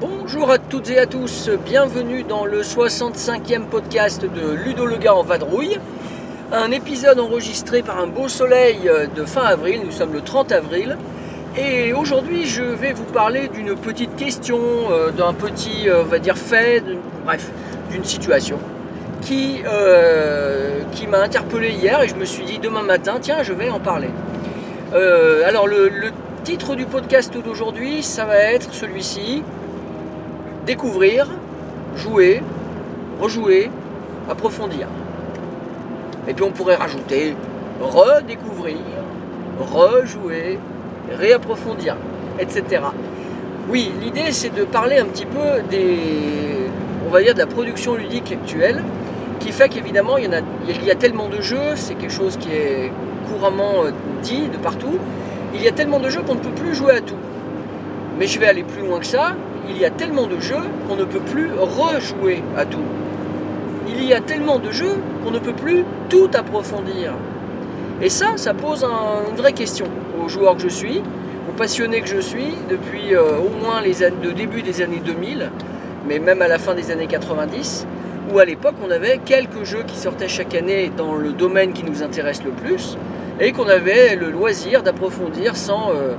Bonjour à toutes et à tous, bienvenue dans le 65e podcast de Ludo le gars en vadrouille. Un épisode enregistré par un beau soleil de fin avril, nous sommes le 30 avril. Et aujourd'hui je vais vous parler d'une petite question, euh, d'un petit, euh, on va dire, fait, bref, d'une situation qui, euh, m'a interpellé hier et je me suis dit demain matin, tiens, je vais en parler. Euh, alors le titre du podcast d'aujourd'hui, ça va être celui-ci, découvrir, jouer, rejouer, approfondir. Et puis on pourrait rajouter redécouvrir, rejouer, réapprofondir, etc. Oui, l'idée c'est de parler un petit peu des, on va dire, de la production ludique actuelle, qui fait qu'évidemment il y, il y a tellement de jeux, c'est quelque chose qui est couramment euh, dit de partout, il y a tellement de jeux qu'on ne peut plus jouer à tout. Mais je vais aller plus loin que ça, il y a tellement de jeux qu'on ne peut plus rejouer à tout. Il y a tellement de jeux qu'on ne peut plus tout approfondir. Et ça, ça pose un- une vraie question aux joueurs que je suis, aux passionnés que je suis depuis euh, au moins les années, le début des années 2000, mais même à la fin des années 90, où à l'époque on avait quelques jeux qui sortaient chaque année dans le domaine qui nous intéresse le plus, et qu'on avait le loisir d'approfondir sans, euh,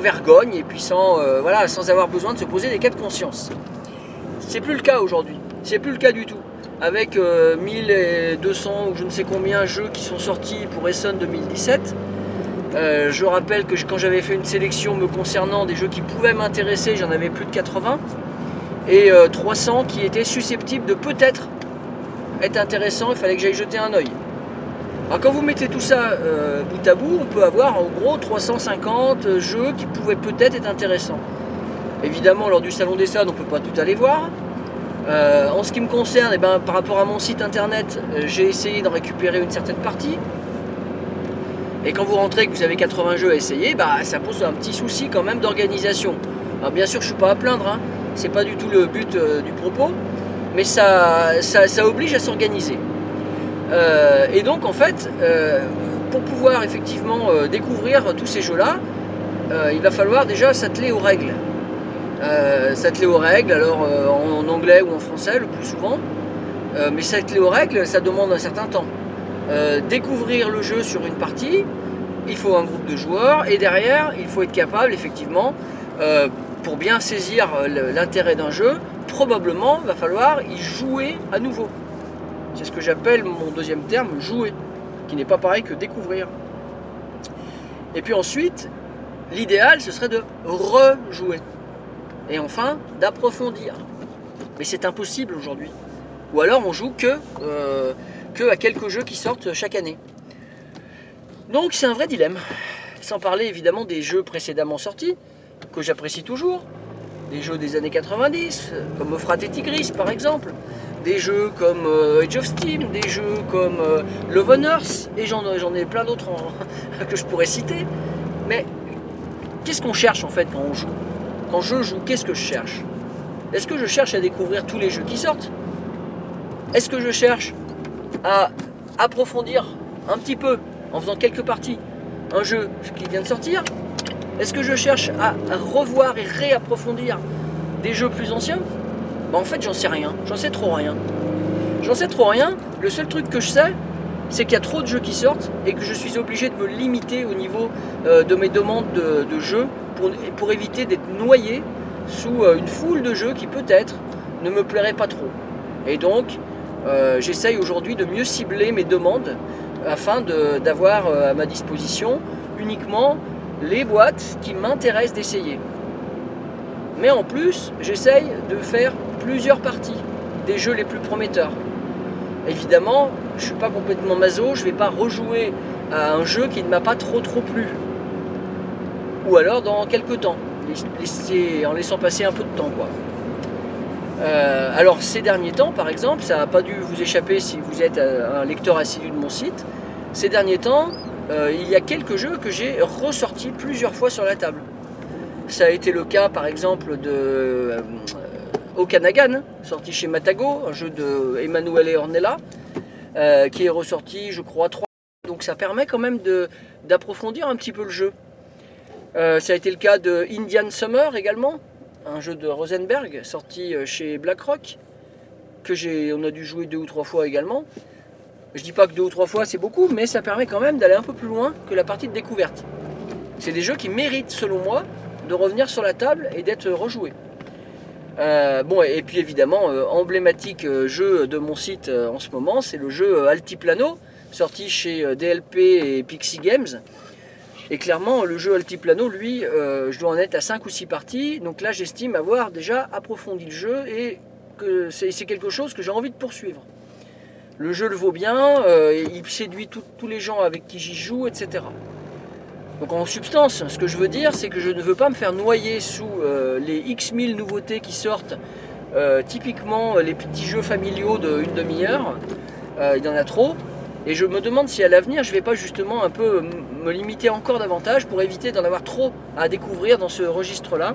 vergogne et puis sans, euh, voilà, sans avoir besoin de se poser des cas de conscience. C'est plus le cas aujourd'hui. C'est plus le cas du tout. Avec euh, 1200 ou je ne sais combien jeux qui sont sortis pour Essen 2017, euh, je rappelle que quand j'avais fait une sélection me concernant des jeux qui pouvaient m'intéresser, j'en avais plus de 80 et euh, 300 qui étaient susceptibles de peut-être être intéressants. Il fallait que j'aille jeter un œil. Alors quand vous mettez tout ça euh, bout à bout, on peut avoir en gros 350 jeux qui pouvaient peut-être être intéressants. Évidemment, lors du Salon des Salles, on ne peut pas tout aller voir. Euh, en ce qui me concerne, eh ben, par rapport à mon site internet, euh, j'ai essayé d'en récupérer une certaine partie. Et quand vous rentrez et que vous avez 80 jeux à essayer, bah, ça pose un petit souci quand même d'organisation. Alors bien sûr, je ne suis pas à plaindre, hein. c'est pas du tout le but euh, du propos, mais ça, ça, ça oblige à s'organiser. Et donc en fait, pour pouvoir effectivement découvrir tous ces jeux-là, il va falloir déjà s'atteler aux règles. Euh, s'atteler aux règles, alors euh, en anglais ou en français le plus souvent, Euh, mais s'atteler aux règles, ça demande un certain temps. Euh, découvrir le jeu sur une partie, il faut un groupe de joueurs, et derrière, il faut être capable effectivement, pour bien saisir l'intérêt d'un jeu, probablement va falloir y jouer à nouveau. C'est ce que j'appelle mon deuxième terme, jouer, qui n'est pas pareil que découvrir. Et puis ensuite, l'idéal, ce serait de rejouer. Et enfin, d'approfondir. Mais c'est impossible aujourd'hui. Ou alors on joue que, euh, que à quelques jeux qui sortent chaque année. Donc c'est un vrai dilemme. Sans parler évidemment des jeux précédemment sortis, que j'apprécie toujours. Des jeux des années 90, euh, comme Euphrate et Tigris par exemple. Des jeux comme euh, Age of Steam, des jeux comme euh, Love on Earth, et j'en ai plein d'autres que je pourrais citer. Mais qu'est-ce qu'on cherche en fait quand on joue? Quand je joue, qu'est-ce que je cherche? Est-ce que je cherche à découvrir tous les jeux qui sortent? Est-ce que je cherche à approfondir un petit peu en faisant quelques parties un jeu qui vient de sortir? Est-ce que je cherche à revoir et réapprofondir des jeux plus anciens? Bah en fait j'en sais rien, j'en sais trop rien. J'en sais trop rien, le seul truc que je sais, c'est qu'il y a trop de jeux qui sortent et que je suis obligé de me limiter au niveau euh, de mes demandes de, de jeux pour, éviter d'être noyé sous euh, une foule de jeux qui peut-être ne me plairaient pas trop. Et donc euh, j'essaye aujourd'hui de mieux cibler mes demandes afin d'avoir euh, à ma disposition uniquement les boîtes qui m'intéressent d'essayer. Mais en plus, j'essaye de faire plusieurs parties des jeux les plus prometteurs. Évidemment, je ne suis pas complètement maso, je ne vais pas rejouer à un jeu qui ne m'a pas trop trop plu. Ou alors dans quelques temps, en laissant passer un peu de temps. Quoi. Euh, alors ces derniers temps, par exemple, ça n'a pas dû vous échapper si vous êtes euh, un lecteur assidu de mon site. Ces derniers temps, euh, il y a quelques jeux que j'ai ressortis plusieurs fois sur la table. Ça a été le cas, par exemple, de Okanagan, sorti chez Matago, un jeu de Emanuele Ornella, euh, qui est ressorti, je crois, trois. Donc ça permet quand même d'approfondir un petit peu le jeu. Euh, ça a été le cas de Indian Summer également, un jeu de Rosenberg sorti euh, chez BlackRock, que j'ai, on a dû jouer deux ou trois fois également. Je dis pas que deux ou trois fois c'est beaucoup, mais ça permet quand même d'aller un peu plus loin que la partie de découverte. C'est des jeux qui méritent, selon moi, de revenir sur la table et d'être rejoués. Euh, bon, et puis évidemment, emblématique jeu de mon site en ce moment, c'est le jeu Altiplano, sorti chez DLP et Pixie Games. Et clairement, le jeu Altiplano, lui, euh, je dois en être à 5 ou 6 parties. Donc là, j'estime avoir déjà approfondi le jeu et que c'est quelque chose que j'ai envie de poursuivre. Le jeu le vaut bien, euh, il séduit tous les gens avec qui j'y joue, etc. Donc en substance, ce que je veux dire, c'est que je ne veux pas me faire noyer sous euh, les X mille nouveautés qui sortent. Typiquement, les petits jeux familiaux d'une demi-heure, il y en a trop. Et je me demande si à l'avenir, je ne vais pas justement un peu m- me limiter encore davantage pour éviter d'en avoir trop à découvrir dans ce registre-là.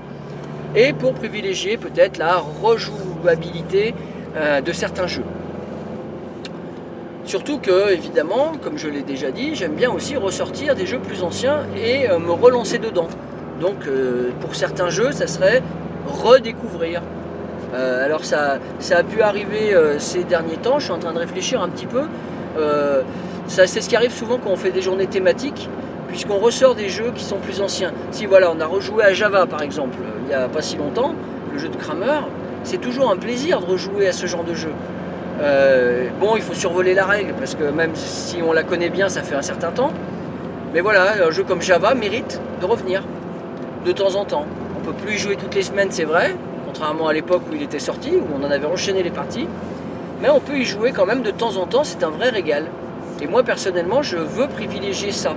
Et pour privilégier peut-être la rejouabilité euh, de certains jeux. Surtout que, évidemment, comme je l'ai déjà dit, j'aime bien aussi ressortir des jeux plus anciens et euh, me relancer dedans. Donc, euh, pour certains jeux, ça serait redécouvrir. Euh, alors, ça, ça a pu arriver euh, ces derniers temps, je suis en train de réfléchir un petit peu. Euh, c'est ce qui arrive souvent quand on fait des journées thématiques, puisqu'on ressort des jeux qui sont plus anciens. Si voilà, on a rejoué à Java par exemple, il n'y a pas si longtemps, le jeu de Kramer, c'est toujours un plaisir de rejouer à ce genre de jeu. Euh, bon, il faut survoler la règle parce que même si on la connaît bien, ça fait un certain temps. Mais voilà, un jeu comme Java mérite de revenir de temps en temps. On peut plus y jouer toutes les semaines, c'est vrai, contrairement à l'époque où il était sorti, où on en avait enchaîné les parties. Mais on peut y jouer quand même de temps en temps, c'est un vrai régal. Et moi personnellement, je veux privilégier ça.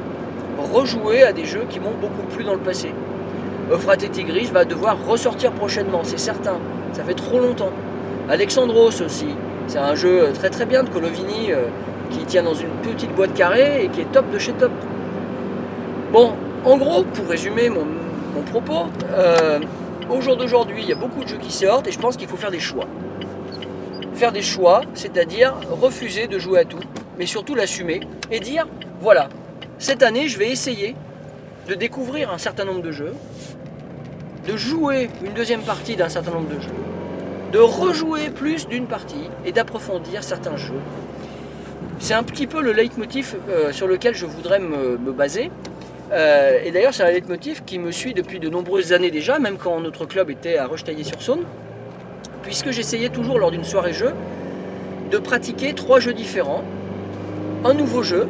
Rejouer à des jeux qui m'ont beaucoup plu dans le passé. Euphrate et Tigris va devoir ressortir prochainement, c'est certain. Ça fait trop longtemps. Alexandros aussi. C'est un jeu très très bien de Colovini euh, qui tient dans une petite boîte carrée et qui est top de chez top. Bon, en gros, pour résumer mon, mon propos, euh, au jour d'aujourd'hui, il y a beaucoup de jeux qui sortent et je pense qu'il faut faire des choix. Faire des choix, c'est-à-dire refuser de jouer à tout, mais surtout l'assumer et dire voilà, cette année, je vais essayer de découvrir un certain nombre de jeux, de jouer une deuxième partie d'un certain nombre de jeux, de rejouer plus d'une partie et d'approfondir certains jeux. C'est un petit peu le leitmotiv euh, sur lequel je voudrais me, baser. Euh, et d'ailleurs, c'est un leitmotiv qui me suit depuis de nombreuses années déjà, même quand notre club était à Rochetaillé-sur-Saône, puisque j'essayais toujours lors d'une soirée jeu de pratiquer trois jeux différents, un nouveau jeu,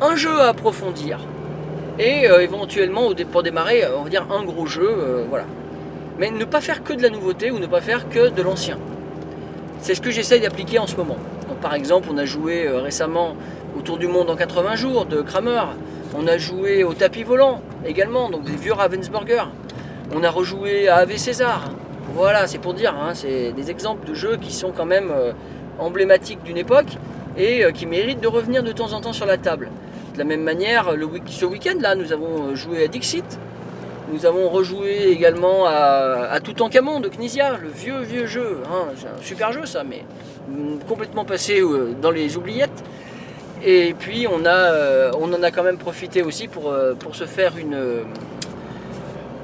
un jeu à approfondir, et euh, éventuellement pour démarrer, on va dire un gros jeu, euh, voilà. Mais ne pas faire que de la nouveauté ou ne pas faire que de l'ancien. C'est ce que j'essaye d'appliquer en ce moment. Par exemple, on a joué euh, récemment Autour du monde en 80 jours de Kramer. On a joué au tapis volant également, donc des vieux Ravensburger. On a rejoué à Ave César. Voilà, c'est pour dire, hein, c'est des exemples de jeux qui sont quand même euh, emblématiques d'une époque et euh, qui méritent de revenir de temps en temps sur la table. De la même manière, ce week-end là, nous avons euh, joué à Dixit. Nous avons rejoué également à, à Toutankhamon de Knizia, le vieux vieux jeu. hein. C'est un super jeu ça, mais mm, complètement passé dans les oubliettes. Et puis on, en a quand même profité aussi pour, se faire une,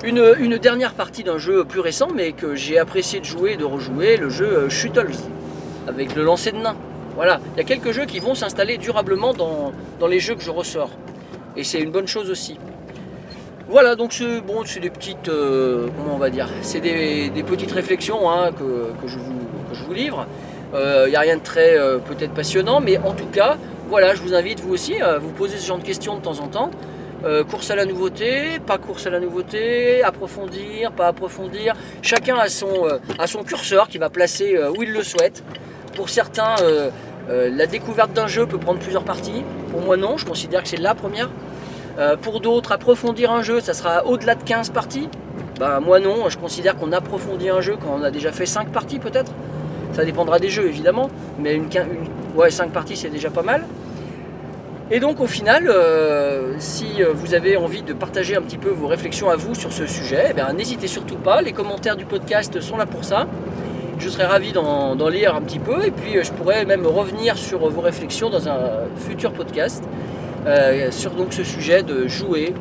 une, dernière partie d'un jeu plus récent, mais que j'ai apprécié de jouer et de rejouer, le jeu euh, Shuttles, avec le lancer de nains. Voilà, il y a quelques jeux qui vont s'installer durablement dans, les jeux que je ressors. Et c'est une bonne chose aussi. Voilà, donc c'est bon, des petites, euh, comment on va dire, c'est des, petites réflexions hein, que, je vous, livre. Il n'y a rien de très euh, peut-être passionnant, mais en tout cas, voilà, je vous invite vous aussi à vous poser ce genre de questions de temps en temps. Euh, course à la nouveauté, pas course à la nouveauté, approfondir, pas approfondir. Chacun a son, euh, curseur qui va placer euh, où il le souhaite. Pour certains, la découverte d'un jeu peut prendre plusieurs parties. Pour moi, non, je considère que c'est la première. Pour d'autres, approfondir un jeu, ça sera au-delà de 15 parties. Ben, moi non, je considère qu'on approfondit un jeu quand on a déjà fait 5 parties peut-être. Ça dépendra des jeux évidemment, mais une, quin- une- ouais, 5 parties c'est déjà pas mal. Et donc au final, euh, si euh, vous avez envie de partager un petit peu vos réflexions à vous sur ce sujet, eh n'hésitez surtout pas. Les commentaires du podcast sont là pour ça. Je serais ravi d'en lire un petit peu et puis euh, je pourrais même revenir sur vos réflexions dans un futur podcast sur ce sujet de jouer,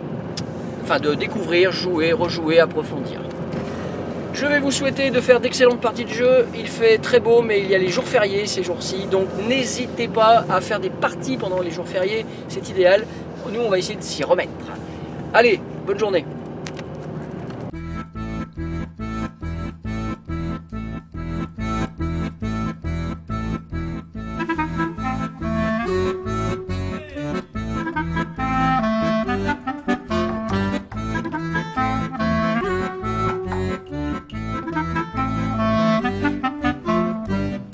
enfin de découvrir, jouer, rejouer, approfondir. Je vais vous souhaiter de faire d'excellentes parties de jeu. Il fait très beau, mais il y a les jours fériés ces jours-ci. Donc n'hésitez pas à faire des parties pendant les jours fériés. C'est idéal. Nous, on va essayer de s'y remettre. Allez, bonne journée.